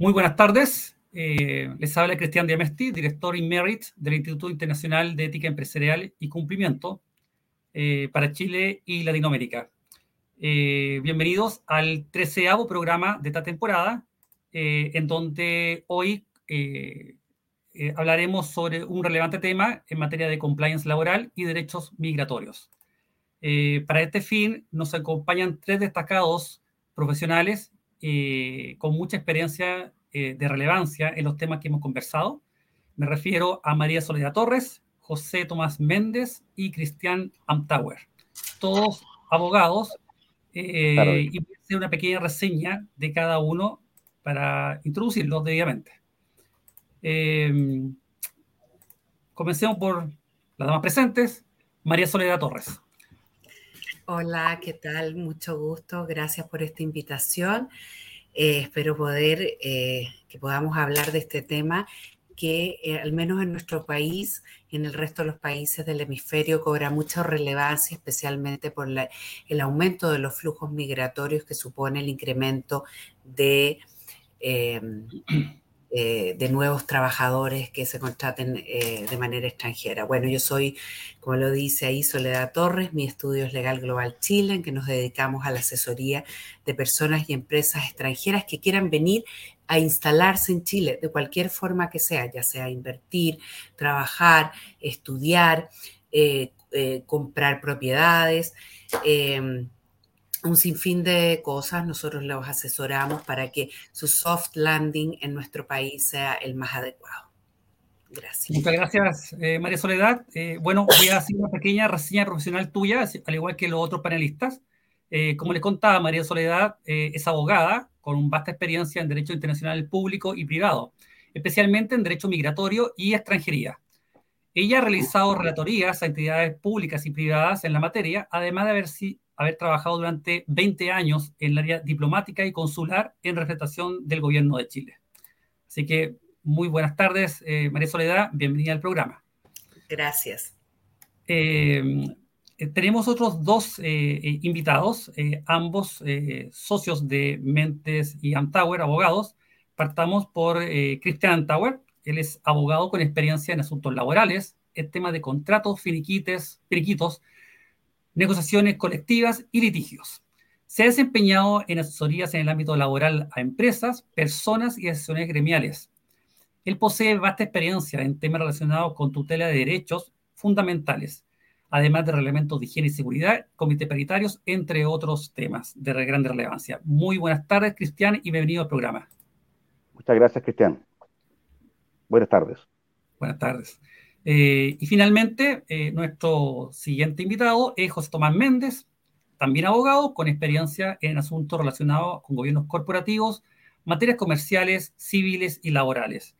Muy buenas tardes. Eh, les habla Cristian Diamesti, director Merit del Instituto Internacional de Ética Empresarial y Cumplimiento eh, para Chile y Latinoamérica. Eh, bienvenidos al treceavo programa de esta temporada, en donde hoy hablaremos sobre un relevante tema en materia de compliance laboral y derechos migratorios. para este fin nos acompañan tres destacados profesionales eh, con mucha experiencia eh, de relevancia en los temas que hemos conversado. Me refiero a María Soledad Torres, José Tomás Méndez y Cristian Amtauer, todos abogados, eh, y voy a hacer una pequeña reseña de cada uno para introducirlos debidamente. comencemos por las damas presentes. María Soledad Torres. Hola, ¿qué tal? Mucho gusto. Gracias por esta invitación. Eh, espero poder eh, que podamos hablar de este tema que eh, al menos en nuestro país y en el resto de los países del hemisferio cobra mucha relevancia, especialmente por el aumento de los flujos migratorios que supone el incremento de eh, de nuevos trabajadores que se contraten eh, de manera extranjera. Bueno, yo soy, como lo dice ahí, Soledad Torres, mi estudio es Legal Global Chile, en que nos dedicamos a la asesoría de personas y empresas extranjeras que quieran venir a instalarse en Chile de cualquier forma que sea, ya sea invertir, trabajar, estudiar, eh, comprar propiedades un sinfín de cosas, nosotros los asesoramos para que su soft landing en nuestro país sea el más adecuado. Gracias. Muchas gracias, eh, María Soledad. Eh, bueno, voy a hacer una pequeña reseña profesional tuya, al igual que los otros panelistas. Eh, como les contaba, María Soledad es abogada con vasta experiencia en Derecho Internacional Público y Privado, especialmente en Derecho Migratorio y Extranjería. Ella ha realizado relatorías a entidades públicas y privadas en la materia, además de haber, haber trabajado durante 20 años en el área diplomática y consular en representación del gobierno de Chile. Así que muy buenas tardes, eh, María Soledad, bienvenida al programa. Gracias. Eh, eh, tenemos otros dos invitados, ambos socios de Mentes y Antower, abogados. Partamos por Cristian Antower. Él es abogado con experiencia en asuntos laborales, en temas de contratos, finiquites, finiquitos, negociaciones colectivas y litigios. Se ha desempeñado en asesorías en el ámbito laboral a empresas, personas y asociaciones gremiales. Él posee vasta experiencia en temas relacionados con tutela de derechos fundamentales, además de reglamentos de higiene y seguridad, comités paritarios, entre otros temas de gran relevancia. Muy buenas tardes, Cristian, y bienvenido al programa. Muchas gracias, Cristian. Buenas tardes. Buenas tardes. Eh, y finalmente, eh, nuestro siguiente invitado es José Tomás Méndez, también abogado con experiencia en asuntos relacionados con gobiernos corporativos, materias comerciales, civiles y laborales.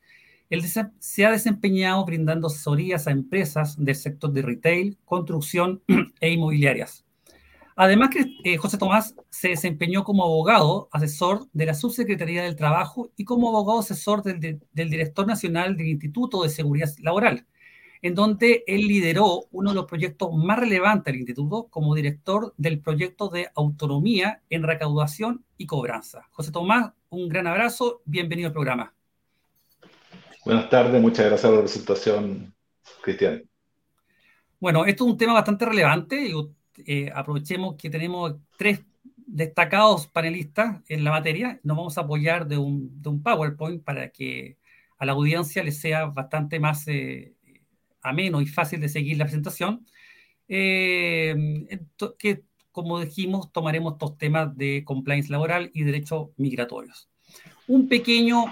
Él se ha desempeñado brindando asesorías a empresas del sector de retail, construcción e inmobiliarias. Además que eh, José Tomás se desempeñó como abogado asesor de la Subsecretaría del Trabajo y como abogado asesor del Director Nacional del Instituto de Seguridad Laboral, en donde él lideró uno de los proyectos más relevantes del instituto como director del proyecto de autonomía en recaudación y cobranza. José Tomás, un gran abrazo, bienvenido al programa. Buenas tardes, muchas gracias por la presentación, Cristian. Bueno, esto es un tema bastante relevante. Eh, aprovechemos que tenemos tres destacados panelistas en la materia. Nos vamos a apoyar de un, PowerPoint para que a la audiencia le sea bastante más eh, ameno y fácil de seguir la presentación, eh, que como dijimos, tomaremos estos temas de compliance laboral y derechos migratorios. Un pequeño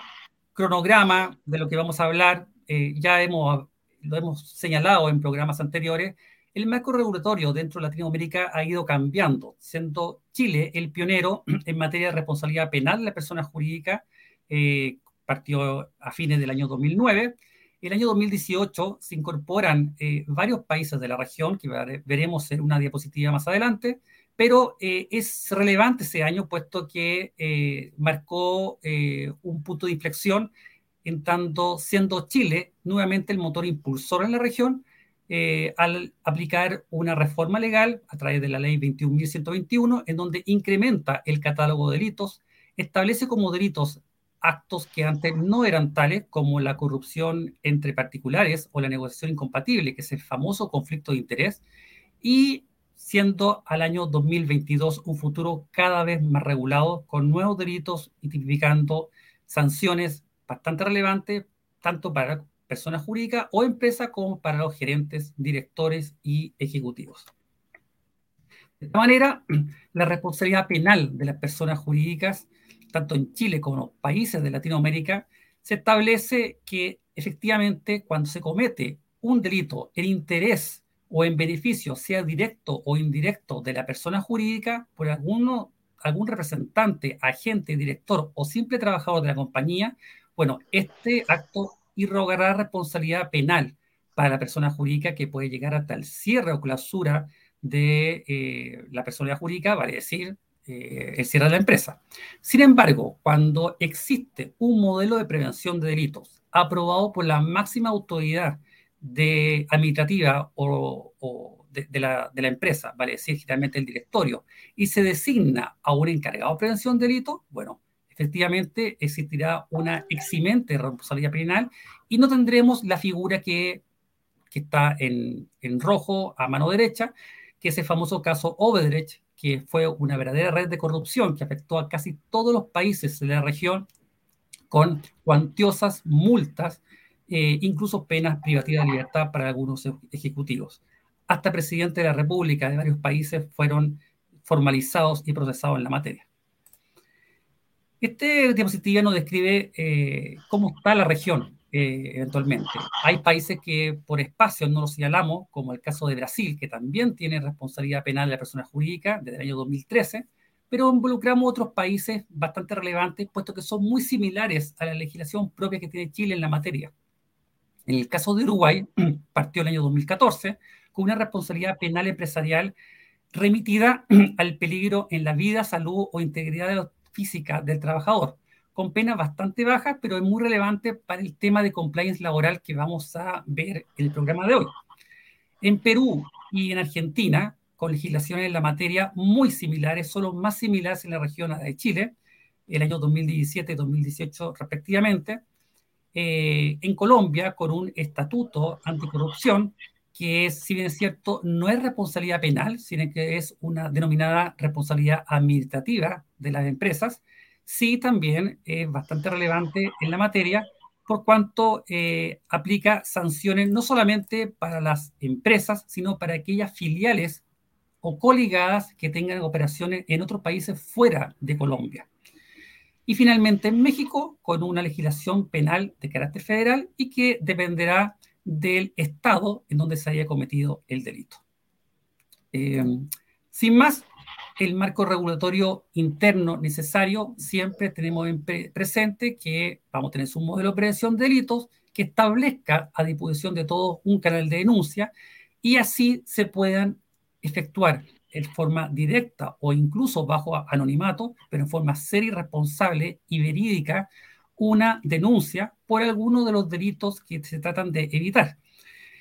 cronograma de lo que vamos a hablar, eh, ya hemos, lo hemos señalado en programas anteriores, el marco regulatorio dentro de Latinoamérica ha ido cambiando, siendo Chile el pionero en materia de responsabilidad penal de la persona jurídica, eh, partió a fines del año 2009, el año 2018 se incorporan eh, varios países de la región, que veremos en una diapositiva más adelante, pero eh, es relevante ese año puesto que eh, marcó un punto de inflexión en tanto siendo Chile nuevamente el motor impulsor en la región al aplicar una reforma legal a través de la ley 21.121, en donde incrementa el catálogo de delitos, establece como delitos actos que antes no eran tales, como la corrupción entre particulares o la negociación incompatible, que es el famoso conflicto de interés, y siendo al año 2022 un futuro cada vez más regulado, con nuevos delitos y tipificando sanciones bastante relevantes, tanto para personas jurídicas o empresas como para los gerentes, directores y ejecutivos. De esta manera, la responsabilidad penal de las personas jurídicas, tanto en Chile como en los países de Latinoamérica, se establece que efectivamente cuando se comete un delito en interés o en beneficio, sea directo o indirecto, de la persona jurídica por alguno, algún representante, agente, director o simple trabajador de la compañía, bueno, este acto irrogará responsabilidad penal para la persona jurídica que puede llegar hasta el cierre o clausura de eh, la persona jurídica, vale decir, eh, el cierre de la empresa. Sin embargo, cuando existe un modelo de prevención de delitos aprobado por la máxima autoridad de administrativa o, de, la, empresa, vale decir, generalmente el directorio, y se designa a un encargado de prevención de delitos, bueno, efectivamente existirá una eximente responsabilidad penal y no tendremos la figura que, está en, en, rojo a mano derecha, que es el famoso caso Obedrecht, que fue una verdadera red de corrupción que afectó a casi todos los países de la región con cuantiosas multas eh, incluso penas privativas de libertad para algunos ejecutivos. Hasta presidentes de la República de varios países fueron formalizados y procesados en la materia. Este diapositiva nos describe eh, cómo está la región eh, eventualmente. Hay países que por espacio no los señalamos, como el caso de Brasil, que también tiene responsabilidad penal de la persona jurídica desde el año 2013, pero involucramos otros países bastante relevantes, puesto que son muy similares a la legislación propia que tiene Chile en la materia. En el caso de Uruguay, partió el año 2014 con una responsabilidad penal empresarial remitida al peligro en la vida, salud o integridad física del trabajador, con penas bastante bajas, pero es muy relevante para el tema de compliance laboral que vamos a ver en el programa de hoy. En Perú y en Argentina, con legislaciones en la materia muy similares, solo más similares en la región de Chile, el año 2017 y 2018 respectivamente, eh, en Colombia con un estatuto anticorrupción que es, si bien es cierto, no es responsabilidad penal, sino que es una denominada responsabilidad administrativa de las empresas, sí también es bastante relevante en la materia por cuanto eh, aplica sanciones no solamente para las empresas, sino para aquellas filiales o coligadas que tengan operaciones en otros países fuera de Colombia. Y finalmente en México, con una legislación penal de carácter federal y que dependerá del estado en donde se haya cometido el delito. Eh, sin más, el marco regulatorio interno necesario, siempre tenemos en presente que vamos a tener un modelo de prevención de delitos que establezca a disposición de todos un canal de denuncia y así se puedan efectuar en forma directa o incluso bajo anonimato, pero en forma seria y responsable y verídica, una denuncia por alguno de los delitos que se tratan de evitar.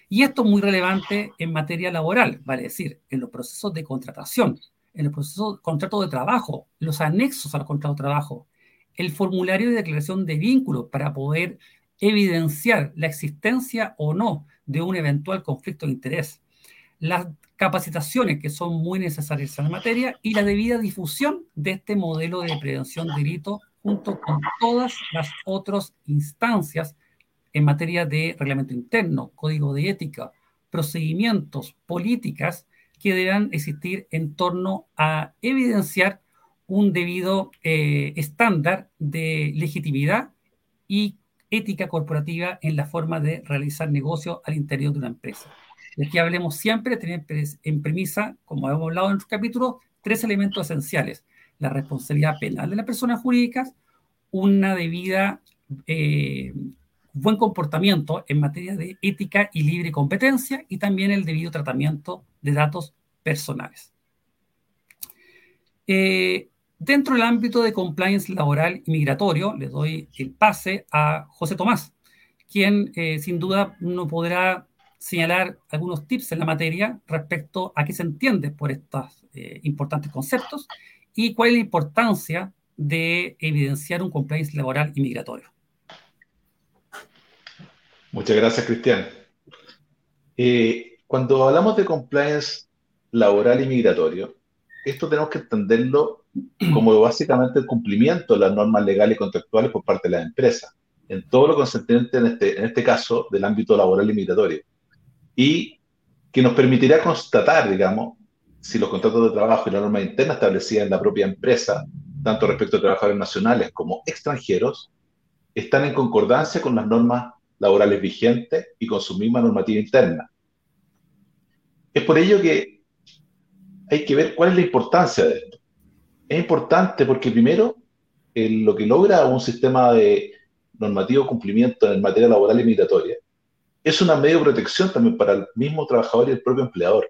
Y esto es muy relevante en materia laboral, vale decir, en los procesos de contratación, en los procesos de contrato de trabajo, los anexos al contrato de trabajo, el formulario de declaración de vínculos para poder evidenciar la existencia o no de un eventual conflicto de interés, las capacitaciones que son muy necesarias en la materia y la debida difusión de este modelo de prevención de delito junto con todas las otras instancias en materia de reglamento interno, código de ética, procedimientos, políticas que deberán existir en torno a evidenciar un debido eh, estándar de legitimidad y ética corporativa en la forma de realizar negocios al interior de una empresa. Y aquí hablemos siempre tener en premisa, como hemos hablado en otros capítulos, tres elementos esenciales. La responsabilidad penal de las personas jurídicas, una debida eh, buen comportamiento en materia de ética y libre competencia y también el debido tratamiento de datos personales. Eh, dentro del ámbito de compliance laboral y migratorio, le doy el pase a José Tomás, quien eh, sin duda no podrá señalar algunos tips en la materia respecto a qué se entiende por estos eh, importantes conceptos y cuál es la importancia de evidenciar un compliance laboral y migratorio. Muchas gracias, Cristian. Eh, cuando hablamos de compliance laboral y migratorio, esto tenemos que entenderlo como básicamente el cumplimiento de las normas legales y contractuales por parte de las empresas, en todo lo concerniente en este, en este caso del ámbito laboral y migratorio. Y que nos permitirá constatar, digamos, si los contratos de trabajo y la norma interna establecida en la propia empresa, tanto respecto a trabajadores nacionales como extranjeros, están en concordancia con las normas laborales vigentes y con su misma normativa interna. Es por ello que hay que ver cuál es la importancia de esto. Es importante porque primero, lo que logra un sistema de normativo cumplimiento en materia laboral y migratoria es una medio de protección también para el mismo trabajador y el propio empleador,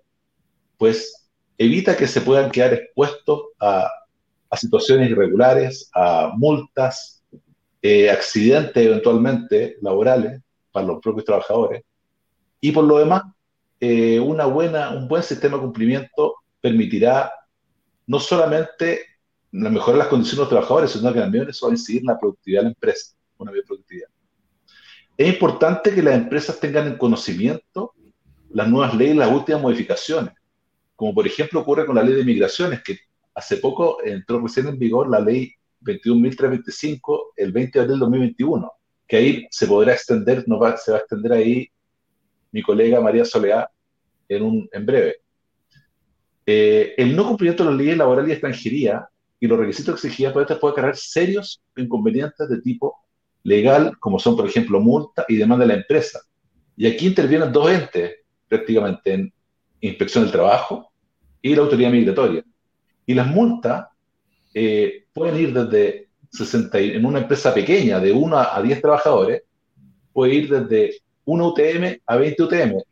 pues evita que se puedan quedar expuestos a, situaciones irregulares, a multas, eh, accidentes eventualmente laborales para los propios trabajadores, y por lo demás, eh, una buena, un buen sistema de cumplimiento permitirá no solamente mejorar las condiciones de los trabajadores, sino que también eso va a incidir en la productividad de la empresa, una mayor productividad. Es importante que las empresas tengan en conocimiento las nuevas leyes, las últimas modificaciones, como por ejemplo ocurre con la ley de migraciones, que hace poco entró recién en vigor la ley 21.325 el 20 de abril de 2021, que ahí se podrá extender, no va, se va a extender ahí mi colega María Soledad en, un, en breve. Eh, el no cumplimiento de las leyes laborales y extranjería y los requisitos exigidos por estas puede cargar serios inconvenientes de tipo legal, como son, por ejemplo, multa y demanda de la empresa. Y aquí intervienen dos entes, prácticamente, en inspección del trabajo y la autoridad migratoria. Y las multas eh, pueden ir desde 60, en una empresa pequeña, de 1 a 10 trabajadores, puede ir desde 1 UTM a 20 UTM.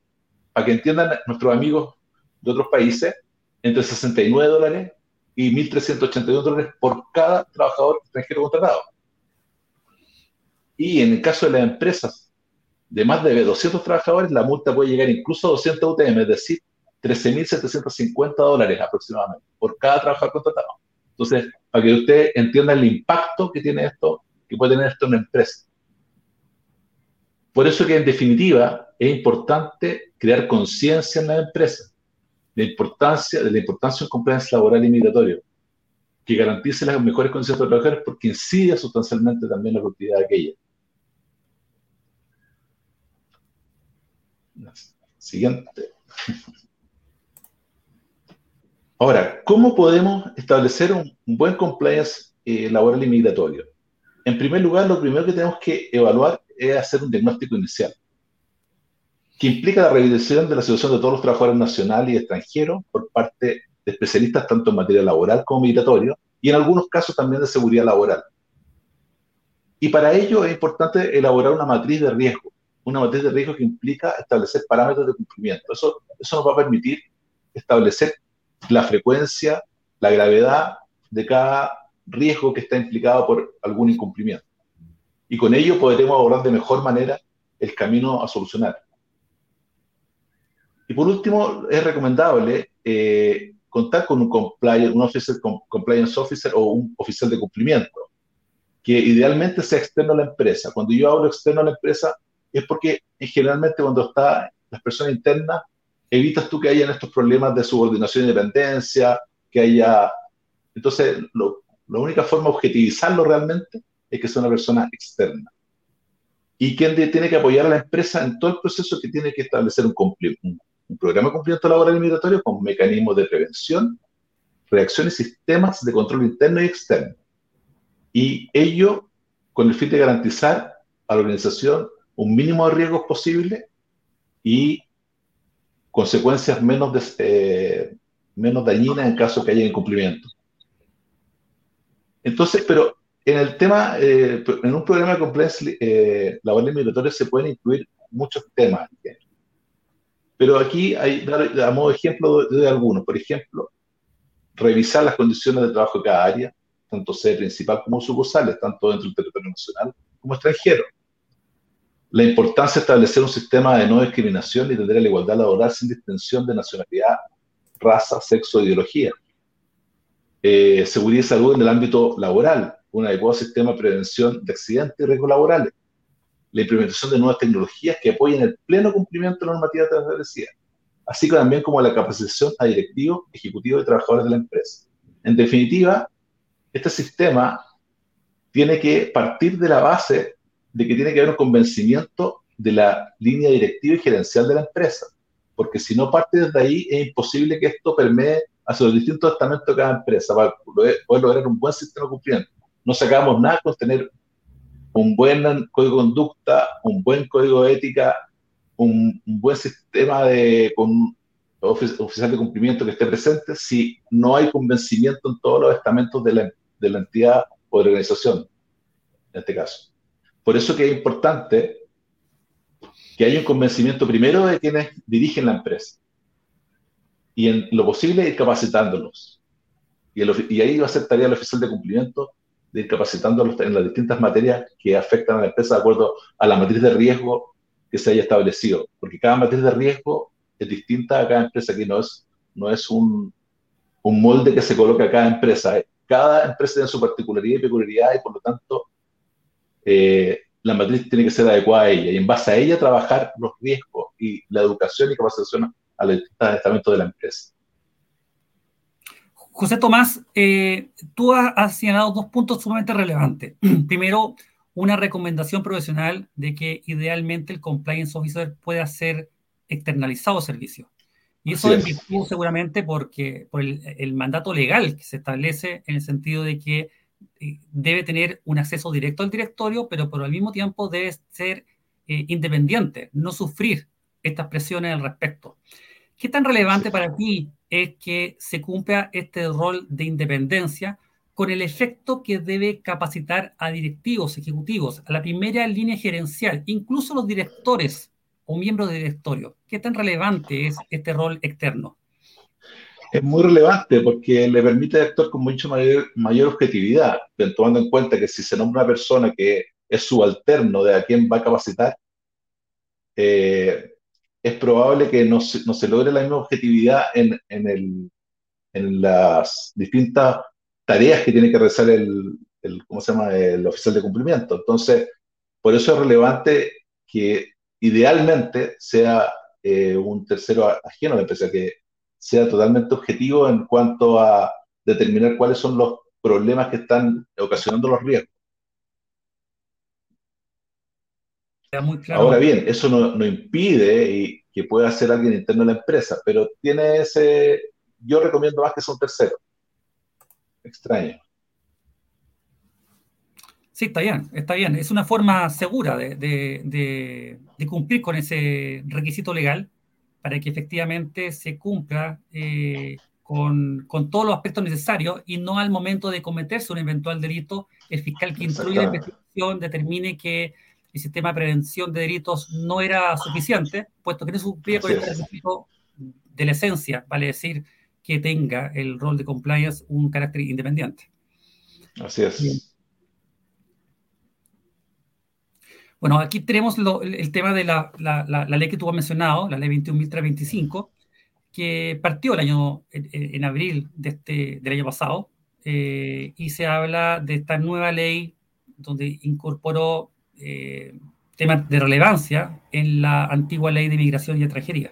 Para que entiendan nuestros amigos de otros países, entre 69 dólares y 1.382 dólares por cada trabajador extranjero contratado. Y en el caso de las empresas de más de 200 trabajadores, la multa puede llegar incluso a 200 UTM, es decir, 13.750 dólares aproximadamente por cada trabajador contratado. Entonces, para que usted entienda el impacto que tiene esto, que puede tener esto en una empresa. Por eso que en definitiva es importante crear conciencia en la empresa la importancia, de la importancia de un compliance laboral y migratorio, que garantice las mejores condiciones para trabajadores porque incide sustancialmente también la productividad de aquella. Siguiente. Ahora, ¿cómo podemos establecer un, buen compliance eh, laboral y migratorio? En primer lugar, lo primero que tenemos que evaluar es hacer un diagnóstico inicial que implica la revisión de la situación de todos los trabajadores nacionales y extranjeros por parte de especialistas tanto en materia laboral como migratorio y en algunos casos también de seguridad laboral. Y para ello es importante elaborar una matriz de riesgo, una matriz de riesgo que implica establecer parámetros de cumplimiento. Eso, eso nos va a permitir establecer la frecuencia, la gravedad de cada riesgo que está implicado por algún incumplimiento. Y con ello podremos abordar de mejor manera el camino a solucionar. Y por último, es recomendable eh, contar con un, compliance, un officer, compliance officer o un oficial de cumplimiento, que idealmente sea externo a la empresa. Cuando yo hablo externo a la empresa, es porque generalmente cuando está las personas internas, evitas tú que hayan estos problemas de subordinación y dependencia, que haya... Entonces, la única forma de objetivizarlo realmente es que sea una persona externa. Y quien tiene que apoyar a la empresa en todo el proceso que tiene que establecer un, un un programa de cumplimiento laboral y migratorio con mecanismos de prevención, reacción y sistemas de control interno y externo. Y ello con el fin de garantizar a la organización un mínimo de riesgos posible y consecuencias menos, eh, menos dañinas en caso que haya incumplimiento. Entonces, pero en el tema, eh, en un programa de compliance eh, laboral y migratorio se pueden incluir muchos temas. Pero aquí hay, a modo de ejemplo de, algunos, por ejemplo, revisar las condiciones de trabajo de cada área, tanto sede principal como sucursales, tanto dentro del territorio nacional como extranjero. La importancia de establecer un sistema de no discriminación y tener la igualdad laboral sin distinción de nacionalidad, raza, sexo ideología. eh, seguridad y salud en el ámbito laboral, un adecuado sistema de prevención de accidentes y riesgos laborales, la implementación de nuevas tecnologías que apoyen el pleno cumplimiento de la normativa establecida, así como también como la capacitación a directivos, ejecutivos y trabajadores de la empresa. En definitiva, este sistema tiene que partir de la base de que tiene que haber un convencimiento de la línea directiva y gerencial de la empresa, porque si no parte desde ahí es imposible que esto permee hacia los distintos estamentos de cada empresa para poder lograr un buen sistema de cumplimiento. No sacamos nada con tener un buen código de conducta, un buen código de ética, un, buen sistema de oficial de cumplimiento que esté presente si no hay convencimiento en todos los estamentos de la, de la entidad o de organización, en este caso. Por eso que es importante que haya un convencimiento primero de quienes dirigen la empresa y en lo posible ir capacitándolos. Y, y ahí va a ser tarea del oficial de cumplimiento de ir capacitándolos en las distintas materias que afectan a la empresa de acuerdo a la matriz de riesgo que se haya establecido. Porque cada matriz de riesgo es distinta a cada empresa, que no es, no es un, un molde que se coloca a cada empresa. Cada empresa tiene su particularidad y peculiaridad y por lo tanto eh, la matriz tiene que ser adecuada a ella y en base a ella trabajar los riesgos y la educación y capacitación a los estamentos de la empresa. José Tomás, eh, tú has señalado dos puntos sumamente relevantes. Primero, una recomendación profesional de que idealmente el compliance officer pueda ser externalizado servicio. Y eso es virtud seguramente porque por el, mandato legal que se establece en el sentido de que debe tener un acceso directo al directorio, pero por al mismo tiempo debe ser eh, independiente, no sufrir estas presiones al respecto. ¿Qué tan relevante para ti es que se cumpla este rol de independencia con el efecto que debe capacitar a directivos, ejecutivos, a la primera línea gerencial, incluso los directores o miembros de directorio? ¿Qué tan relevante es este rol externo? Es muy relevante porque le permite actuar con mucho mayor, mayor objetividad, tomando en cuenta que si se nombra una persona que es subalterno de a quien va a capacitar, eh, es probable que no se, no se, logre la misma objetividad en, en, el, en, las distintas tareas que tiene que realizar el, el, ¿cómo se llama? el oficial de cumplimiento. Entonces, por eso es relevante que idealmente sea eh, un tercero ajeno a la empresa, que sea totalmente objetivo en cuanto a determinar cuáles son los problemas que están ocasionando los riesgos. Ahora bien, eso no, no impide y que pueda ser alguien interno de la empresa, pero tiene ese, yo recomiendo más que sea un tercero. Extraño. Sí, está bien, está bien. Es una forma segura de, cumplir con ese requisito legal para que efectivamente se cumpla eh, con, todos los aspectos necesarios y no al momento de cometerse un eventual delito, el fiscal que instruye la investigación determine que el sistema de prevención de delitos no era suficiente, puesto que no cumplía con el requisito de la esencia, vale decir que tenga el rol de compliance un carácter independiente. Así es. Bueno, aquí tenemos el tema de la, ley que tú has mencionado, la ley 21.325, que partió el año, en, abril de este, del año pasado, eh, y se habla de esta nueva ley donde incorporó eh, temas de relevancia en la antigua ley de inmigración y extranjería.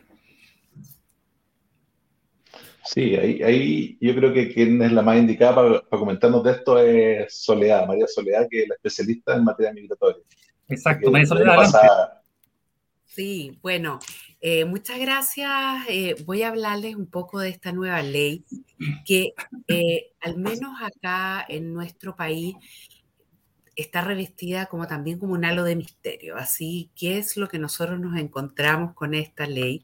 Sí, ahí, yo creo que quien es la más indicada para, para, comentarnos de esto es Soledad, María Soledad, que es la especialista en materia migratoria. Exacto, María Soledad. Sí, bueno, eh, muchas gracias. Eh, voy a hablarles un poco de esta nueva ley que eh, al menos acá en nuestro país está revestida como también como un halo de misterio. Así, ¿qué es lo que nosotros nos encontramos con esta ley?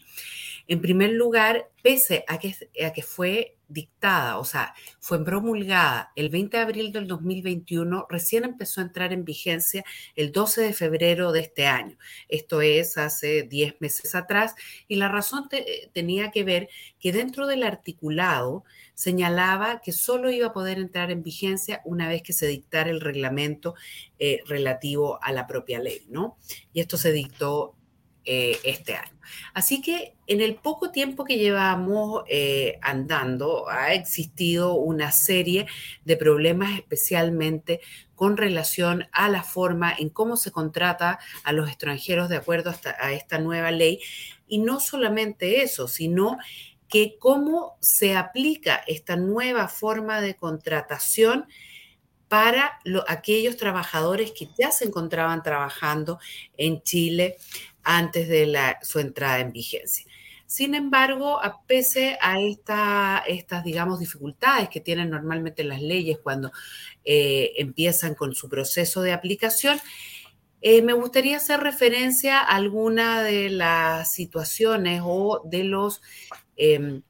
En primer lugar, pese a que, a que fue dictada, o sea, fue promulgada el 20 de abril del 2021, recién empezó a entrar en vigencia el 12 de febrero de este año. Esto es hace 10 meses atrás y la razón tenía que ver que dentro del articulado señalaba que solo iba a poder entrar en vigencia una vez que se dictara el reglamento eh, relativo a la propia ley, ¿no? Y esto se dictó eh, este año. Así que en el poco tiempo que llevamos eh, andando, ha existido una serie de problemas especialmente con relación a la forma en cómo se contrata a los extranjeros de acuerdo a esta nueva ley. Y no solamente eso, sino que cómo se aplica esta nueva forma de contratación para aquellos trabajadores que ya se encontraban trabajando en Chile antes de su entrada en vigencia. Sin embargo, a pese a estas, digamos, dificultades que tienen normalmente las leyes cuando eh, empiezan con su proceso de aplicación, eh, me gustaría hacer referencia a alguna de las situaciones o de los em,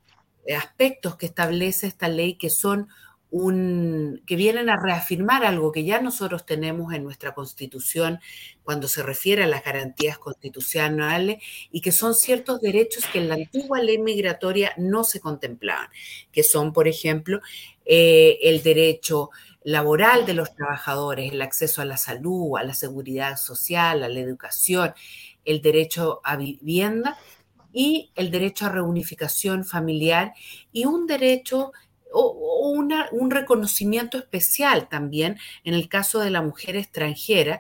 aspectos que establece esta ley que son un, que vienen a reafirmar algo que ya nosotros tenemos en nuestra constitución cuando se refiere a las garantías constitucionales y que son ciertos derechos que en la antigua ley migratoria no se contemplaban, que son, por ejemplo, eh, el derecho laboral de los trabajadores, el acceso a la salud, a la seguridad social, a la educación, el derecho a vivienda y el derecho a reunificación familiar y un derecho o, un reconocimiento especial también en el caso de la mujer extranjera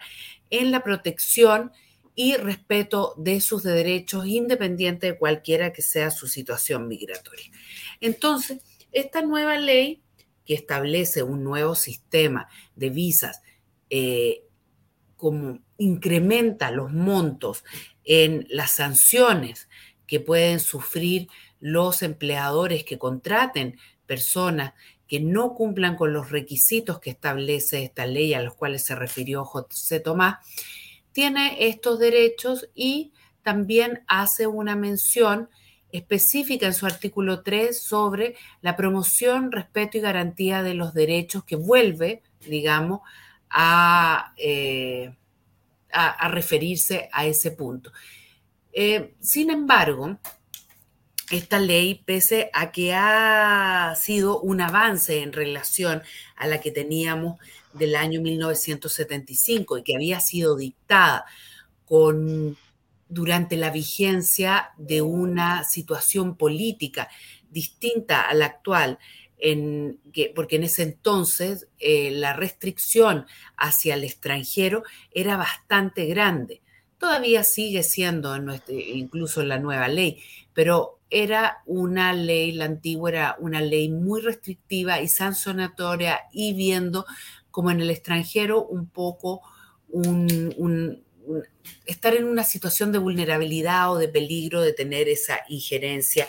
en la protección y respeto de sus derechos independiente de cualquiera que sea su situación migratoria. Entonces, esta nueva ley que establece un nuevo sistema de visas, eh, como incrementa los montos en las sanciones que pueden sufrir los empleadores que contraten personas que no cumplan con los requisitos que establece esta ley a los cuales se refirió José Tomás, tiene estos derechos y también hace una mención específica en su artículo 3 sobre la promoción, respeto y garantía de los derechos que vuelve, digamos, a, eh, referirse a ese punto. Eh, sin embargo, esta ley, pese a que ha sido un avance en relación a la que teníamos del año 1975 y que había sido dictada con, durante la vigencia de una situación política distinta a la actual, en que, porque en ese entonces eh, la restricción hacia el extranjero era bastante grande. Todavía sigue siendo incluso en la nueva ley, pero era una ley, la antigua era una ley muy restrictiva y sancionatoria y viendo como en el extranjero un poco un, estar en una situación de vulnerabilidad o de peligro de tener esa injerencia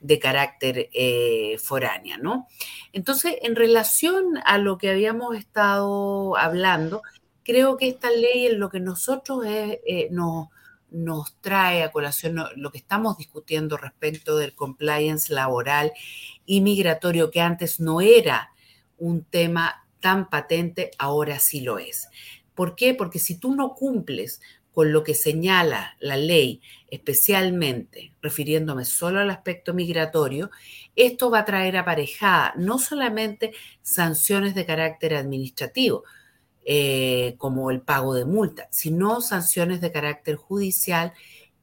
de carácter eh, foránea, ¿no? Entonces, en relación a lo que habíamos estado hablando, creo que esta ley en lo que nosotros eh, nos nos trae a colación lo que estamos discutiendo respecto del compliance laboral y migratorio, que antes no era un tema tan patente, ahora sí lo es. ¿Por qué? Porque si tú no cumples con lo que señala la ley, especialmente refiriéndome solo al aspecto migratorio, esto va a traer aparejada no solamente sanciones de carácter administrativo, eh, como el pago de multa, sino sanciones de carácter judicial,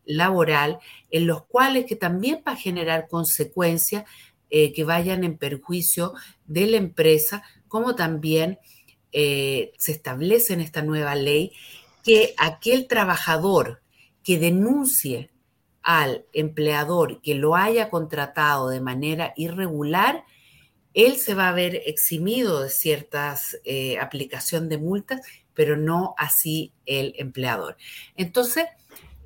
laboral, en los cuales que también va a generar consecuencias eh, que vayan en perjuicio de la empresa, como también eh, se establece en esta nueva ley que aquel trabajador que denuncie al empleador que lo haya contratado de manera irregular, él se va a ver eximido de ciertas eh, aplicación de multas, pero no así el empleador. Entonces,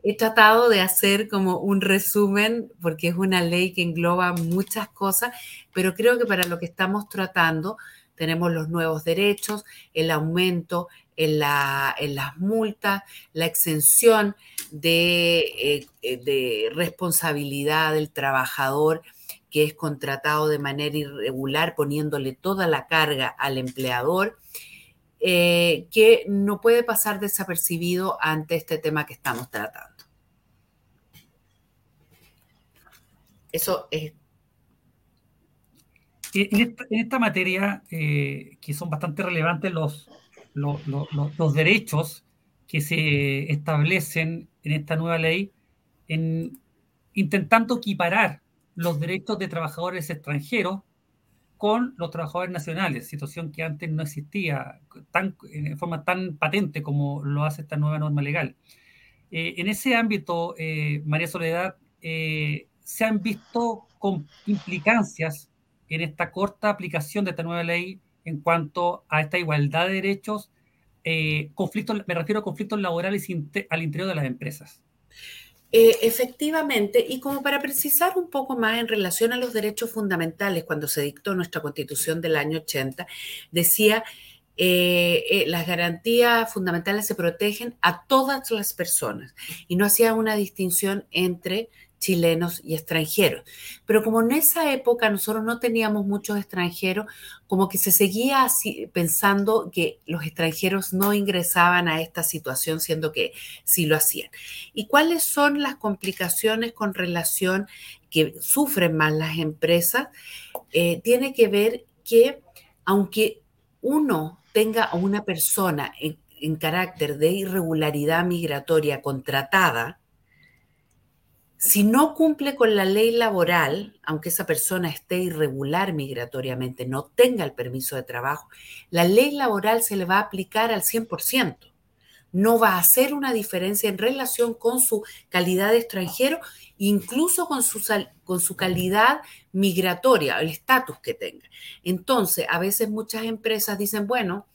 he tratado de hacer como un resumen, porque es una ley que engloba muchas cosas, pero creo que para lo que estamos tratando, tenemos los nuevos derechos, el aumento en, la, en las multas, la exención de, eh, de responsabilidad del trabajador que es contratado de manera irregular, poniéndole toda la carga al empleador, eh, que no puede pasar desapercibido ante este tema que estamos tratando. Eso es. En esta, materia, eh, que son bastante relevantes los, los, los derechos que se establecen en esta nueva ley, en, intentando equiparar los derechos de trabajadores extranjeros con los trabajadores nacionales, situación que antes no existía tan, en forma tan patente como lo hace esta nueva norma legal. Eh, en ese ámbito, eh, María Soledad, eh, se han visto implicancias en esta corta aplicación de esta nueva ley en cuanto a esta igualdad de derechos, conflictos, me refiero a conflictos laborales al interior de las empresas. Eh, efectivamente, y como para precisar un poco más en relación a los derechos fundamentales, cuando se dictó nuestra constitución del año 80, decía, eh, eh, las garantías fundamentales se protegen a todas las personas y no hacía una distinción entre chilenos y extranjeros. Pero como en esa época nosotros no teníamos muchos extranjeros, como que se seguía así, pensando que los extranjeros no ingresaban a esta situación, siendo que sí lo hacían. ¿Y cuáles son las complicaciones con relación que sufren más las empresas? Eh, tiene que ver que aunque uno tenga a una persona en carácter de irregularidad migratoria contratada, si no cumple con la ley laboral, aunque esa persona esté irregular migratoriamente, no tenga el permiso de trabajo, la ley laboral se le va a aplicar al 100%. No va a hacer una diferencia en relación con su calidad de extranjero, incluso con su, con su calidad migratoria, el estatus que tenga. Entonces, a veces muchas empresas dicen, bueno,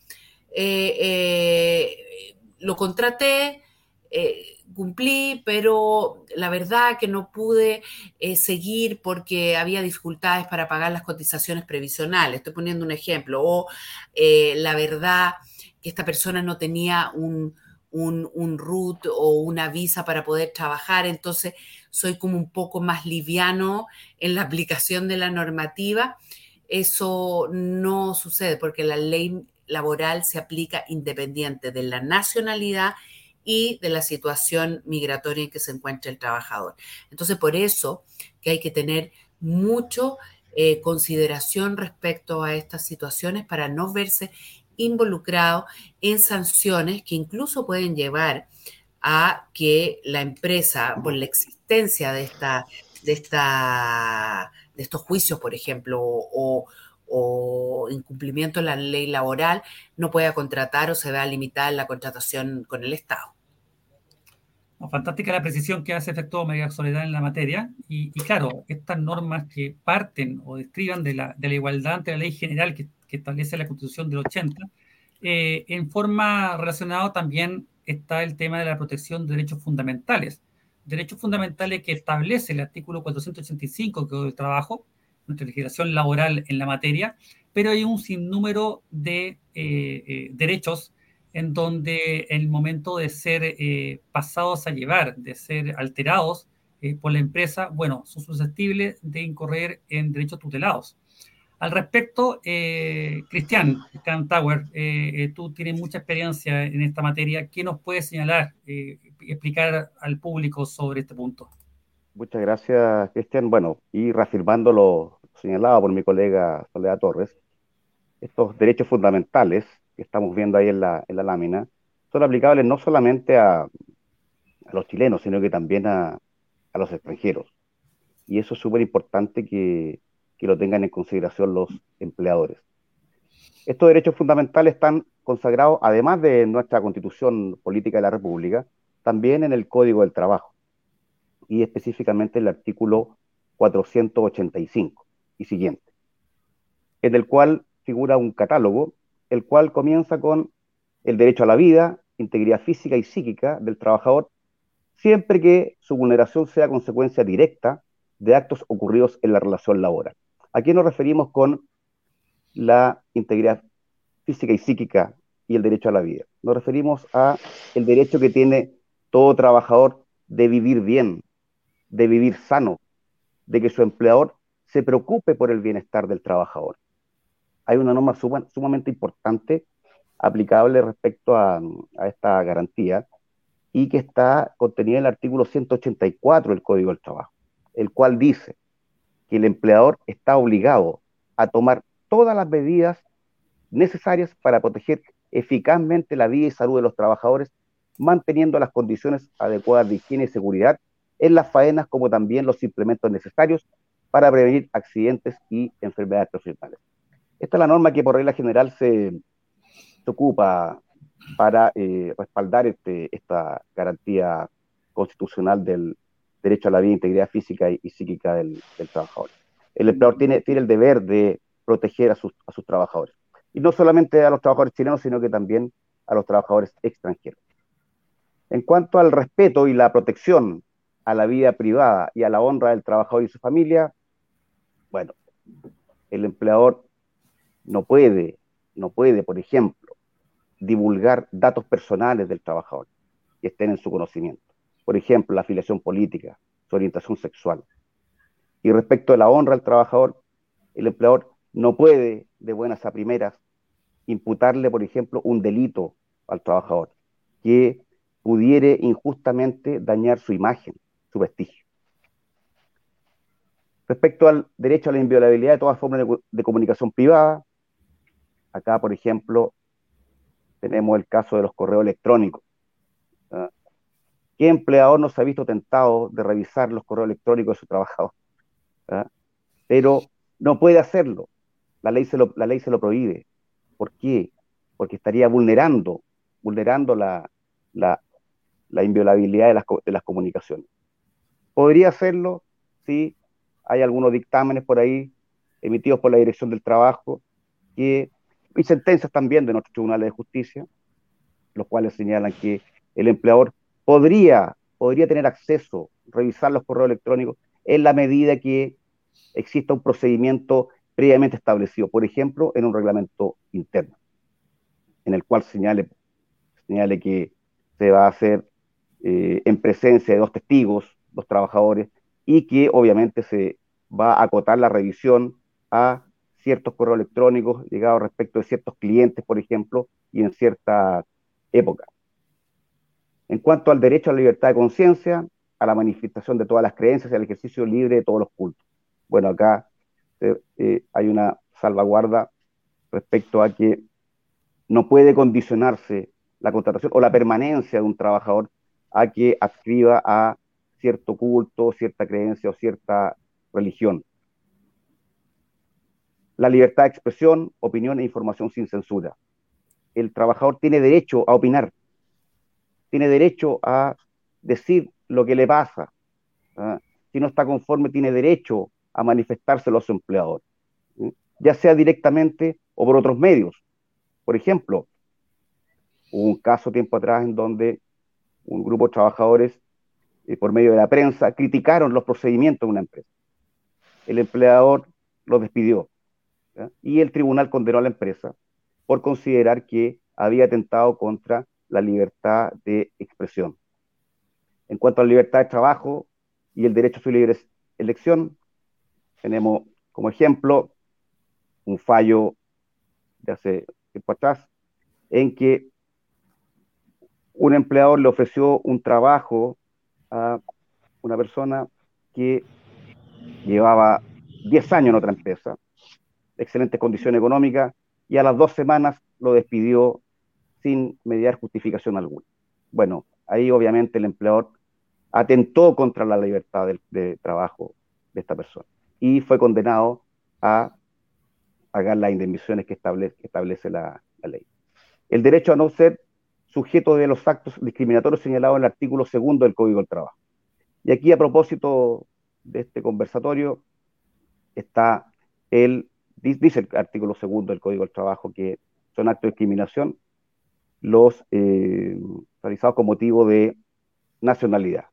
eh, eh, lo contraté, eh, cumplí, pero la verdad que no pude eh, seguir porque había dificultades para pagar las cotizaciones previsionales. Estoy poniendo un ejemplo. O eh, la verdad que esta persona no tenía un, un, un root o una visa para poder trabajar, entonces soy como un poco más liviano en la aplicación de la normativa. Eso no sucede porque la ley laboral se aplica independiente de la nacionalidad y de la situación migratoria en que se encuentra el trabajador. Entonces, por eso que hay que tener mucho eh, consideración respecto a estas situaciones para no verse involucrado en sanciones que incluso pueden llevar a que la empresa, por la existencia de, esta, de, esta, de estos juicios, por ejemplo, o, o incumplimiento de la ley laboral, no pueda contratar o se vea limitada la contratación con el Estado fantástica la precisión que hace efecto María Soledad en la materia. Y, claro, estas normas que parten o describan de la, de la igualdad ante la ley general que, establece la Constitución del 80, eh, en forma relacionada también está el tema de la protección de derechos fundamentales. Derechos fundamentales que establece el artículo 485 que es trabajo, nuestra legislación laboral en la materia, pero hay un sinnúmero de eh, eh, derechos en donde el momento de ser eh, pasados a llevar, de ser alterados eh, por la empresa, bueno, son susceptibles de incorrer en derechos tutelados. Al respecto, eh, Cristian, Cristian Tower, tú tienes mucha experiencia en esta materia. ¿Qué nos puedes señalar, explicar al público sobre este punto? Muchas gracias, Cristian. Bueno, y reafirmando lo señalado por mi colega Soledad Torres, estos derechos fundamentales que estamos viendo ahí en la, en la lámina, son aplicables no solamente a, a los chilenos, sino que también a, a los extranjeros. Y eso es súper importante que, que lo tengan en consideración los empleadores. Estos derechos fundamentales están consagrados, además de nuestra constitución política de la República, también en el Código del Trabajo y específicamente en el artículo 485 y siguiente, en el cual figura un catálogo el cual comienza con el derecho a la vida, integridad física y psíquica del trabajador, siempre que su vulneración sea consecuencia directa de actos ocurridos en la relación laboral. ¿A qué nos referimos con la integridad física y psíquica y el derecho a la vida? Nos referimos a el derecho que tiene todo trabajador de vivir bien, de vivir sano, de que su empleador se preocupe por el bienestar del trabajador hay una norma sumamente importante aplicable respecto a, esta garantía y que está contenida en el artículo 184 del Código del Trabajo, el cual dice que el empleador está obligado a tomar todas las medidas necesarias para proteger eficazmente la vida y salud de los trabajadores, manteniendo las condiciones adecuadas de higiene y seguridad en las faenas como también los implementos necesarios para prevenir accidentes y enfermedades profesionales. Esta es la norma que por regla general se, ocupa para eh, respaldar este, esta garantía constitucional del derecho a la vida, integridad física y, psíquica del, trabajador. El empleador tiene, el deber de proteger a sus, a sus trabajadores. Y no solamente a los trabajadores chilenos, sino que también a los trabajadores extranjeros. En cuanto al respeto y la protección a la vida privada y a la honra del trabajador y su familia, bueno, el empleador no puede, no puede, por ejemplo, divulgar datos personales del trabajador que estén en su conocimiento. Por ejemplo, la afiliación política, su orientación sexual. Y respecto a la honra al trabajador, el empleador no puede, de buenas a primeras, imputarle, por ejemplo, un delito al trabajador que pudiere injustamente dañar su imagen, su vestigio. Respecto al derecho a la inviolabilidad de todas formas de, comunicación privada, acá, por ejemplo, tenemos el caso de los correos electrónicos. ¿Qué empleador no se ha visto tentado de revisar los correos electrónicos de su trabajador? Pero no puede hacerlo. La ley, se lo, la ley se lo prohíbe. ¿Por qué? Porque estaría vulnerando, vulnerando la, la, inviolabilidad de las, de las comunicaciones. Podría hacerlo si hay algunos dictámenes por ahí emitidos por la Dirección del Trabajo que, y sentencias también de nuestros tribunales de justicia, los cuales señalan que el empleador podría, podría tener acceso, revisar los correos electrónicos en la medida que exista un procedimiento previamente establecido, por ejemplo, en un reglamento interno, en el cual señale, señale que se va a hacer eh, en presencia de dos testigos, dos trabajadores, y que obviamente se va a acotar la revisión a ciertos correos electrónicos llegados respecto de ciertos clientes, por ejemplo, y en cierta época. En cuanto al derecho a la libertad de conciencia, a la manifestación de todas las creencias y al ejercicio libre de todos los cultos. Bueno, acá eh, eh, hay una salvaguarda respecto a que no puede condicionarse la contratación o la permanencia de un trabajador a que adscriba a cierto culto, cierta creencia o cierta religión. La libertad de expresión, opinión e información sin censura. El trabajador tiene derecho a opinar, tiene derecho a decir lo que le pasa. ¿ah? Si no está conforme, tiene derecho a manifestárselo a su empleador, ya sea directamente o por otros medios. Por ejemplo, hubo un caso tiempo atrás en donde un grupo de trabajadores eh, por medio de la prensa, criticaron los procedimientos de una empresa. El empleador lo despidió y el tribunal condenó a la empresa por considerar que había atentado contra la libertad de expresión. En cuanto a la libertad de trabajo y el derecho a su libre elección, tenemos como ejemplo un fallo de hace tiempo atrás en que un empleador le ofreció un trabajo a una persona que llevaba 10 años en otra empresa, excelentes condiciones económicas, y a las dos semanas lo despidió sin mediar justificación alguna. Bueno, ahí obviamente el empleador atentó contra la libertad de, trabajo de esta persona y fue condenado a pagar las indemnizaciones que establece, la, ley. El derecho a no ser sujeto de los actos discriminatorios señalados en el artículo segundo del Código del Trabajo. Y aquí, a propósito de este conversatorio, está el, dice el artículo segundo del Código del Trabajo que son actos de discriminación los eh, realizados con motivo de nacionalidad.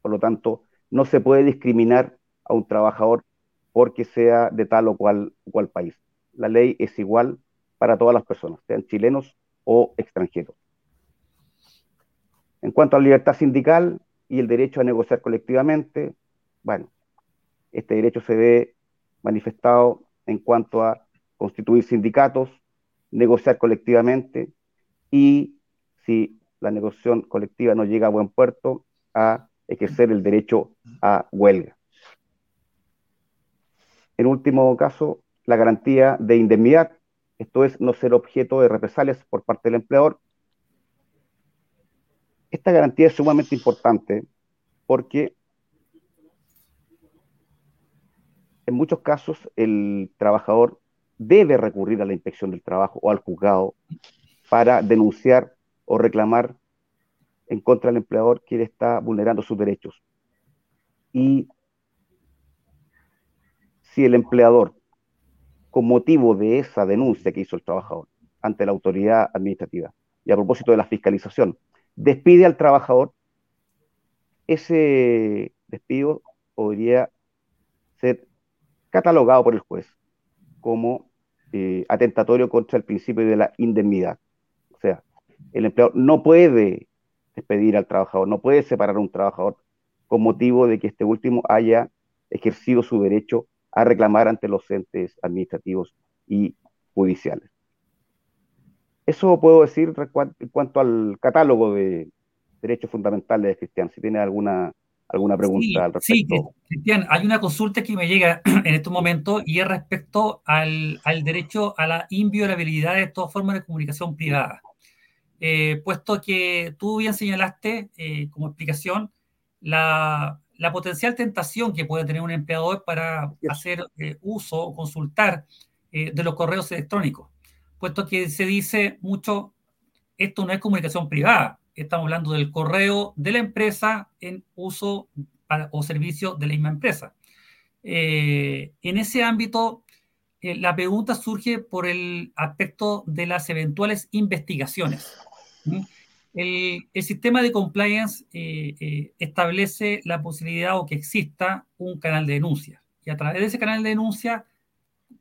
Por lo tanto, no se puede discriminar a un trabajador porque sea de tal o cual, cual país. La ley es igual para todas las personas, sean chilenos o extranjeros. En cuanto a la libertad sindical y el derecho a negociar colectivamente, bueno, este derecho se ve manifestado en cuanto a constituir sindicatos, negociar colectivamente y si la negociación colectiva no llega a buen puerto, a ejercer el derecho a huelga. En último caso, la garantía de indemnidad, esto es no ser objeto de represalias por parte del empleador esta garantía es sumamente importante porque en muchos casos el trabajador debe recurrir a la inspección del trabajo o al juzgado para denunciar o reclamar en contra del empleador que le está vulnerando sus derechos. Y si el empleador, con motivo de esa denuncia que hizo el trabajador ante la autoridad administrativa, y a propósito de la fiscalización, despide al trabajador, ese despido podría ser catalogado por el juez como eh, atentatorio contra el principio de la indemnidad. O sea, el empleador no puede despedir al trabajador, no puede separar a un trabajador con motivo de que este último haya ejercido su derecho a reclamar ante los entes administrativos y judiciales. Eso puedo decir en cuanto al catálogo de derechos fundamentales de Cristian. Si tiene alguna, alguna pregunta al respecto. Sí, Cristian, hay una consulta que me llega en estos momentos y es respecto al, al derecho a la inviolabilidad de todas formas de comunicación privada. Eh, puesto que tú bien señalaste eh, como explicación la, la, potencial tentación que puede tener un empleador para hacer eh, uso o consultar de los correos electrónicos, puesto que se dice mucho, esto no es comunicación privada, estamos hablando del correo de la empresa en uso o servicio de la misma empresa. en ese ámbito, la pregunta surge por el aspecto de las eventuales investigaciones. El, sistema de compliance eh, eh, establece la posibilidad o que exista un canal de denuncia. Y a través de ese canal de denuncia,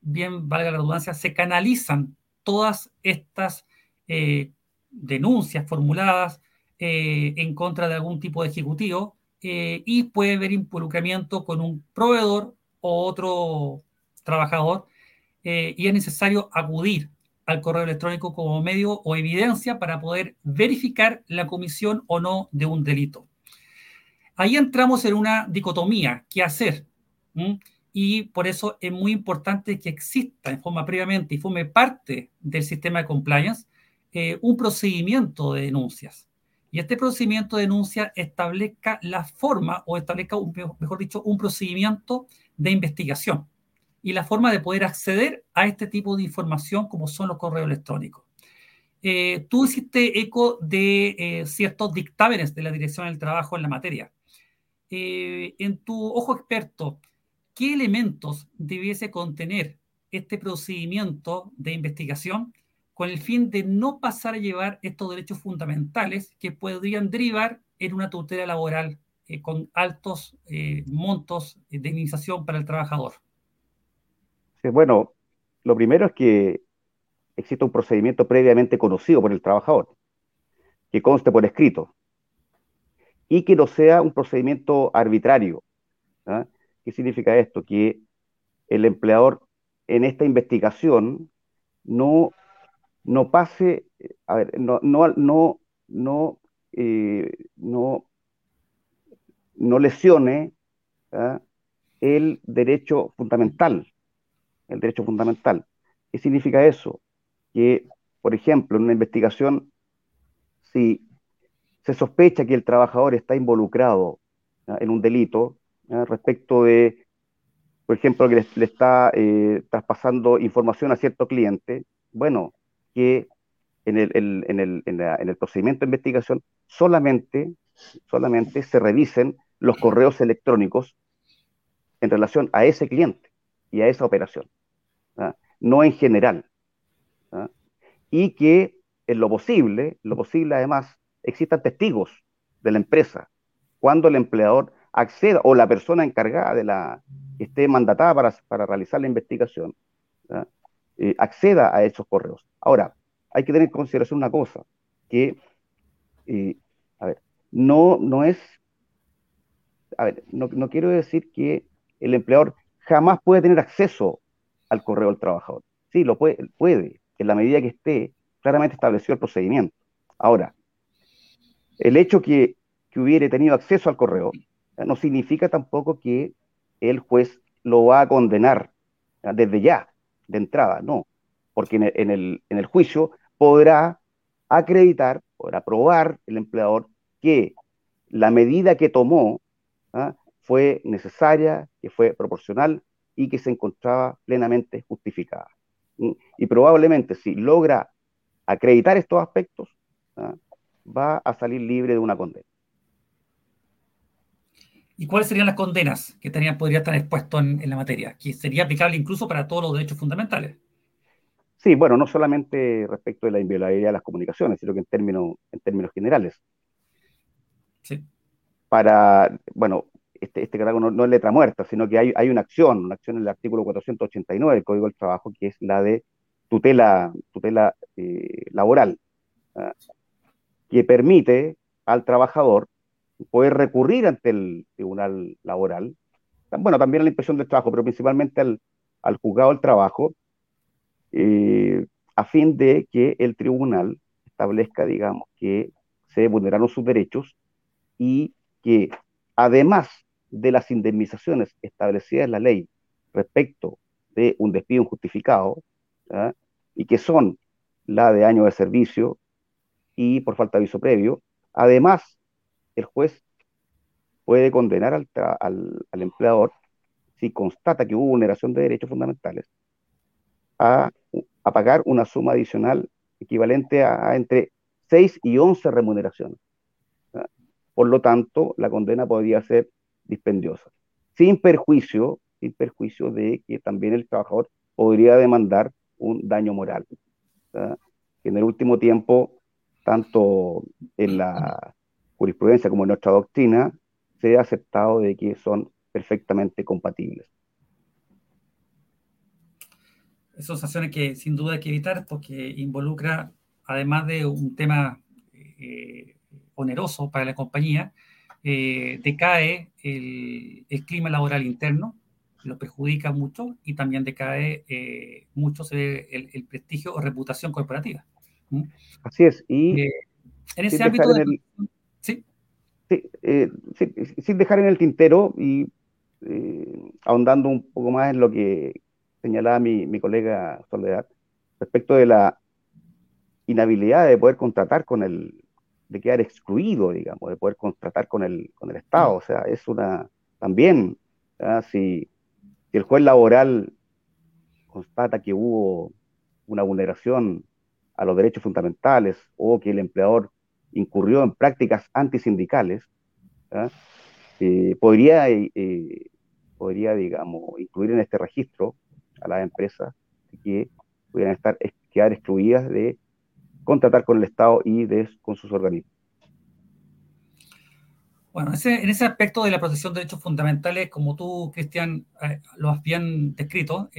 bien valga la redundancia, se canalizan todas estas eh, denuncias formuladas en contra de algún tipo de ejecutivo y puede haber involucramiento con un proveedor o otro trabajador y es necesario acudir al correo electrónico como medio o evidencia para poder verificar la comisión o no de un delito. Ahí entramos en una dicotomía, ¿qué hacer? Y por eso es muy importante que exista en forma previamente y forme parte del sistema de compliance eh, un procedimiento de denuncias. Y este procedimiento de denuncia establezca la forma o establezca, mejor dicho, un procedimiento de investigación y la forma de poder acceder a este tipo de información como son los correos electrónicos. Eh, tú hiciste eco de eh, ciertos dictámenes de la Dirección del Trabajo en la materia. Eh, en tu ojo experto, ¿qué elementos debiese contener este procedimiento de investigación con el fin de no pasar a llevar estos derechos fundamentales que podrían derivar en una tutela laboral con altos montos de indemnización para el trabajador? Bueno, lo primero es que exista un procedimiento previamente conocido por el trabajador, que conste por escrito, y que no sea un procedimiento arbitrario. ¿ah? ¿Qué significa esto? Que el empleador en esta investigación no, no pase, a ver, no, no, no, no, eh, no, no lesione ¿ah? el derecho fundamental el derecho fundamental. ¿Qué significa eso? Que, por ejemplo, en una investigación, si se sospecha que el trabajador está involucrado en un delito respecto de, por ejemplo, que le, está eh, traspasando información a cierto cliente, bueno, que en el, en, el, en, el, procedimiento de investigación solamente, solamente se revisen los correos electrónicos en relación a ese cliente y a esa operación. ¿ah? no en general. ¿ah? Y que en lo posible, lo posible además, existan testigos de la empresa cuando el empleador acceda o la persona encargada de la esté mandatada para, para realizar la investigación ¿ah? Eh, acceda a esos correos. Ahora, hay que tener en consideración una cosa, que, eh, a ver, no, no es, a ver, no, no quiero decir que el empleador jamás puede tener acceso al correo del trabajador. Sí, lo puede, puede, en la medida que esté claramente establecido el procedimiento. Ahora, el hecho que, que hubiere tenido acceso al correo eh, no significa tampoco que el juez lo va a condenar desde ya, de entrada, no, porque en el, en el, juicio podrá acreditar, podrá probar el empleador que la medida que tomó ¿ah? fue necesaria, que fue proporcional y que se encontraba plenamente justificada. Y probablemente si logra acreditar estos aspectos, ¿ah? va a salir libre de una condena. ¿Y cuáles serían las condenas que podría estar expuesto en, la materia? Que sería aplicable incluso para todos los derechos fundamentales. Sí, bueno, no solamente respecto de la inviolabilidad de las comunicaciones, sino que en términos, en términos generales. Sí. Para, bueno, este, este no, es letra muerta, sino que hay, hay una acción, una acción en el artículo 489 del Código del Trabajo, que es la de tutela, tutela eh, laboral, ¿ah? que permite al trabajador poder recurrir ante el tribunal laboral, bueno, también a la inspección del trabajo, pero principalmente al, al juzgado del trabajo, eh, a fin de que el tribunal establezca, digamos, que se vulneraron sus derechos y que además de las indemnizaciones establecidas en la ley respecto de un despido injustificado, y que son la de año de servicio y por falta de aviso previo, además el juez puede condenar al, al, empleador, si constata que hubo vulneración de derechos fundamentales, a, a pagar una suma adicional equivalente a, entre 6 y 11 remuneraciones. Por lo tanto, la condena podría ser dispendiosa, sin perjuicio, sin perjuicio de que también el trabajador podría demandar un daño moral. En el último tiempo, tanto en la jurisprudencia como en nuestra doctrina, se ha aceptado de que son perfectamente compatibles. Son acciones que sin duda hay que evitar porque involucra, además de un tema eh, oneroso para la compañía, eh, decae el, clima laboral interno, lo perjudica mucho y también decae eh, mucho el, el, prestigio o reputación corporativa. Así es. Y en ese ámbito... Eh, ¿Sí? sin dejar en el tintero y eh, ahondando un poco más en lo que señalaba mi, mi, colega Soledad, respecto de la inhabilidad de poder contratar con el, de quedar excluido, digamos, de poder contratar con el, con el Estado. O sea, es una, también, si, si el juez laboral constata que hubo una vulneración a los derechos fundamentales o que el empleador incurrió en prácticas antisindicales, ¿ah? eh, podría, eh, podría, digamos, incluir en este registro a las empresas que pudieran estar, quedar excluidas de contratar con el Estado y con sus organismos. Bueno, en ese aspecto de la protección de derechos fundamentales, como tú, Cristian, eh, lo has bien descrito,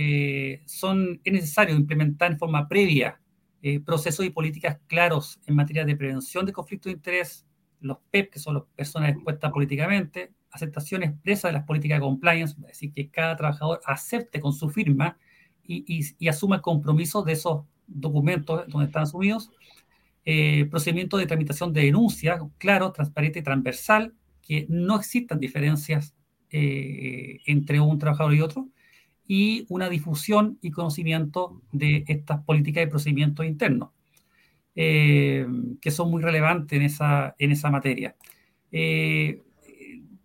son, es necesario implementar en forma previa eh, procesos y políticas claros en materia de prevención de conflictos de interés, los PEP, e que son las personas expuestas políticamente, aceptación expresa de las políticas de compliance, es decir, que cada trabajador acepte con su firma y, asuma el compromiso de esos documentos donde están asumidos, eh, procedimiento de tramitación de denuncia, claro, transparente y transversal, que no existan diferencias eh, entre un trabajador y otro, y una difusión y conocimiento de estas políticas y procedimientos internos, eh, que son muy relevantes en esa, en esa materia. Eh,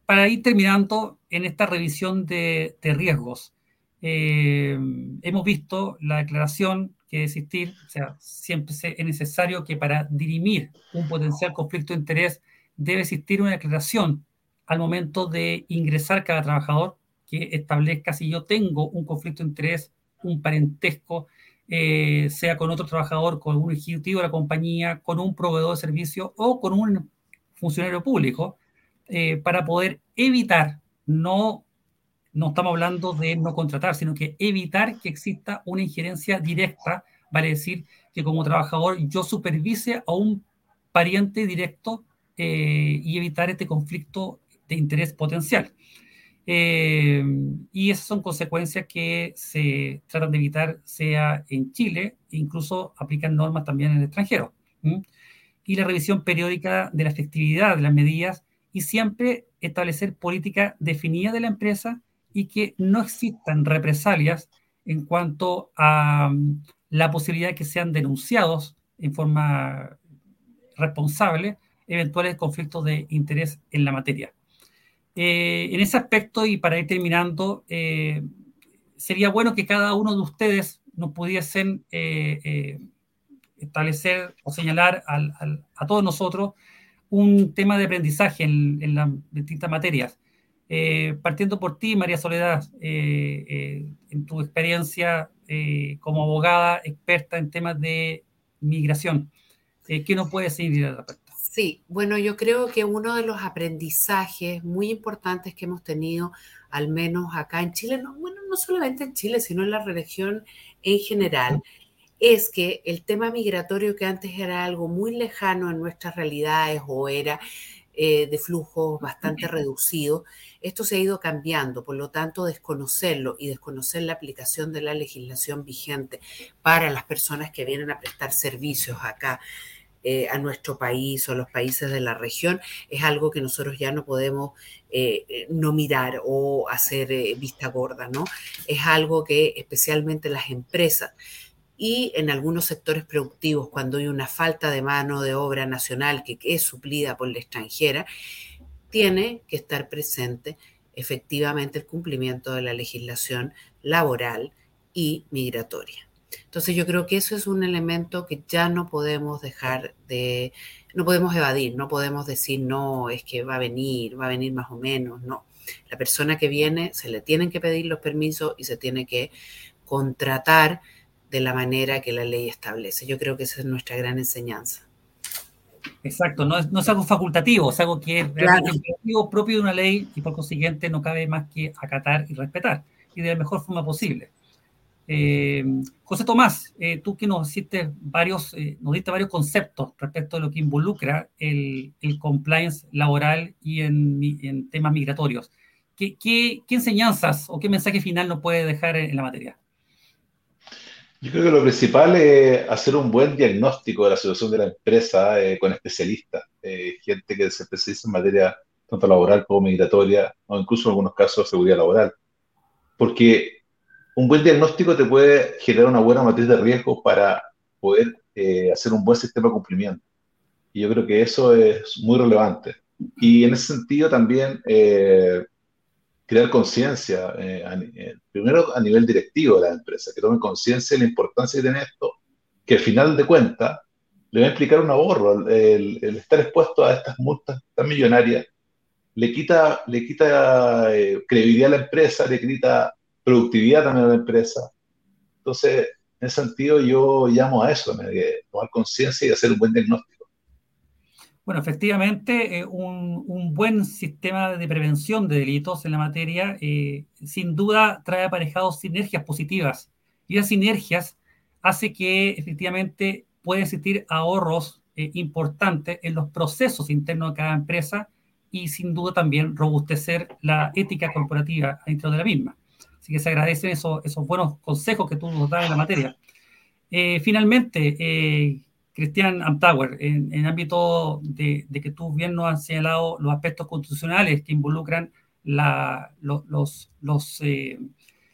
para ir terminando en esta revisión de, riesgos, eh, hemos visto la declaración que existir, o sea, siempre es necesario que para dirimir un potencial conflicto de interés debe existir una declaración al momento de ingresar cada trabajador que establezca si yo tengo un conflicto de interés, un parentesco, eh, sea con otro trabajador, con un ejecutivo de la compañía, con un proveedor de servicio o con un funcionario público, eh, para poder evitar, no, no estamos hablando de no contratar, sino que evitar que exista una injerencia directa, vale decir que como trabajador yo supervise a un pariente directo eh, y evitar este conflicto de interés potencial. Eh, y esas son consecuencias que se tratan de evitar, sea en Chile, e incluso aplican normas también en el extranjero. Y la revisión periódica de la efectividad de las medidas y siempre establecer política definida de la empresa y que no existan represalias en cuanto a mm, la posibilidad de que sean denunciados en forma responsable eventuales conflictos de interés en la materia. Eh, en ese aspecto, y para ir terminando, eh, sería bueno que cada uno de ustedes nos pudiesen establecer o señalar a todos nosotros un tema de aprendizaje en, las distintas materias. partiendo por ti, María Soledad, en tu experiencia como abogada experta en temas de migración, ¿qué nos puedes decir al? Sí, bueno, yo creo que uno de los aprendizajes muy importantes que hemos tenido, al menos acá en Chile, no, bueno, no solamente en Chile, sino en la región en general, es que el tema migratorio que antes era algo muy lejano en nuestras realidades o era eh, de flujo bastante reducido, esto se ha ido cambiando, por lo tanto desconocerlo y desconocer la aplicación de la legislación vigente para las personas que vienen a prestar servicios acá eh, a nuestro país o a los países de la región, es algo que nosotros ya no podemos eh, eh, no mirar o hacer vista gorda, ¿no? Es algo que especialmente las empresas y en algunos sectores productivos, cuando hay una falta de mano de obra nacional que es suplida por la extranjera, tiene que estar presente efectivamente el cumplimiento de la legislación laboral y migratoria. Entonces yo creo que eso es un elemento que ya no podemos dejar de, no podemos evadir, no podemos decir, no, es que va a venir, va a venir más o menos, no. La persona que viene se le tienen que pedir los permisos y se tiene que contratar de la manera que la ley establece. Yo creo que esa es nuestra gran enseñanza. Exacto, no es, no es algo facultativo, es algo que es realmente propio de una ley y por consiguiente no cabe más que acatar y respetar y de la mejor forma posible. Eh, José Tomás, eh, tú que nos hiciste varios, eh, nos diste varios conceptos respecto a lo que involucra el, compliance laboral y en, temas migratorios. ¿Qué, enseñanzas o qué mensaje final nos puede dejar en, la materia? Yo creo que lo principal es hacer un buen diagnóstico de la situación de la empresa con especialistas, gente que se especializa en materia tanto laboral como migratoria, o incluso en algunos casos de seguridad laboral. Porque un buen diagnóstico te puede generar una buena matriz de riesgo para poder eh, hacer un buen sistema de cumplimiento. Y yo creo que eso es muy relevante. Y en ese sentido también eh, crear conciencia, eh, primero a nivel directivo de la empresa, que tomen conciencia de la importancia de tener esto, que al final de cuentas le va a implicar un ahorro. El, estar expuesto a estas multas tan millonarias le quita, le quita credibilidad a la empresa, le quita productividad también de la empresa. Entonces, en ese sentido, yo llamo a eso, de tomar conciencia y hacer un buen diagnóstico. Bueno, efectivamente, eh, un, buen sistema de prevención de delitos en la materia, eh, sin duda, trae aparejados sinergias positivas. Y las sinergias hace que efectivamente pueda existir ahorros eh, importantes en los procesos internos de cada empresa y sin duda también robustecer la ética corporativa dentro de la misma. Así que se agradecen esos, buenos consejos que tú nos das en la materia. Eh, finalmente, eh, Cristian Amtower, en, el ámbito de, que tú bien nos has señalado los aspectos constitucionales que involucran los, los, eh,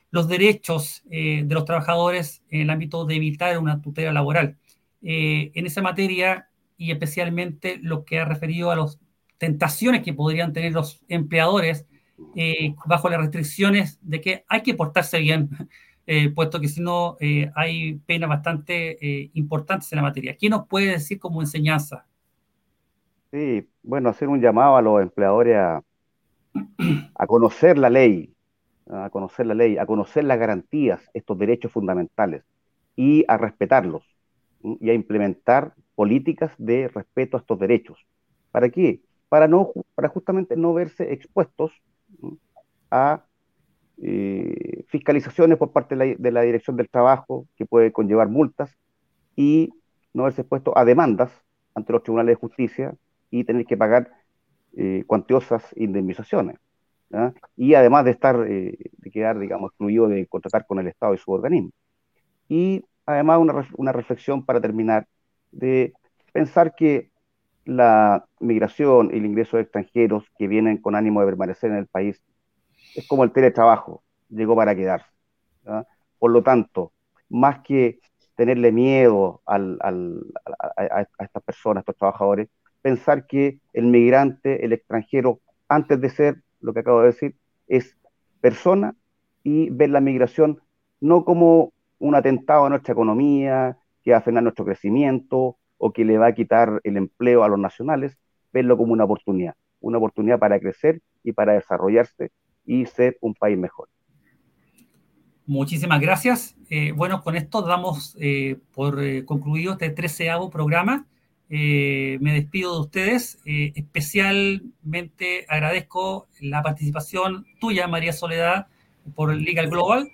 los, derechos de los trabajadores en el ámbito de evitar una tutela laboral. en esa materia, y especialmente lo que ha referido a las tentaciones que podrían tener los empleadores eh, bajo las restricciones de que hay que portarse bien, eh, puesto que si no eh, hay penas bastante importantes en la materia. ¿Qué nos puede decir como enseñanza? Sí, bueno, hacer un llamado a los empleadores a, conocer la ley, a conocer la ley, a conocer las garantías, estos derechos fundamentales y a respetarlos y a implementar políticas de respeto a estos derechos. ¿Para qué? Para, no, para justamente no verse expuestos a eh, fiscalizaciones por parte de la, Dirección del Trabajo, que puede conllevar multas, y no haberse expuesto a demandas ante los tribunales de justicia y tener que pagar eh, cuantiosas indemnizaciones. Y además de estar, eh, de quedar, digamos, excluido de contratar con el Estado y su organismo. Y además una, una reflexión para terminar de pensar que la migración y el ingreso de extranjeros que vienen con ánimo de permanecer en el país es como el teletrabajo, llegó para quedarse. Por lo tanto, más que tenerle miedo al, a, estas personas, a estos trabajadores, pensar que el migrante, el extranjero, antes de ser lo que acabo de decir, es persona y ver la migración no como un atentado a nuestra economía, que va a frenar nuestro crecimiento o que le va a quitar el empleo a los nacionales, verlo como una oportunidad, una oportunidad para crecer y para desarrollarse y ser un país mejor. Muchísimas gracias. Eh, bueno, con esto damos eh, por eh, concluido este treceavo programa. me despido de ustedes. especialmente agradezco la participación tuya, María Soledad, por Legal Global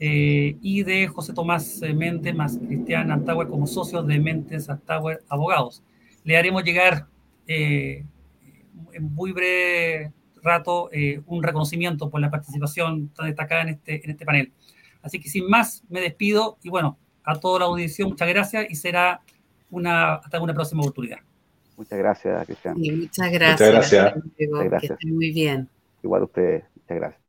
y de José Tomás Mentes más Cristian Antauer como socios de Mentes Antauer Abogados. Le haremos llegar en muy breve rato un reconocimiento por la participación tan destacada en este, en este panel. Así que sin más, me despido y bueno, a toda la audición, muchas gracias y será una, hasta una próxima oportunidad. Muchas gracias, Cristian. muchas gracias. Muchas gracias. Que estén muy bien. Igual usted, muchas gracias.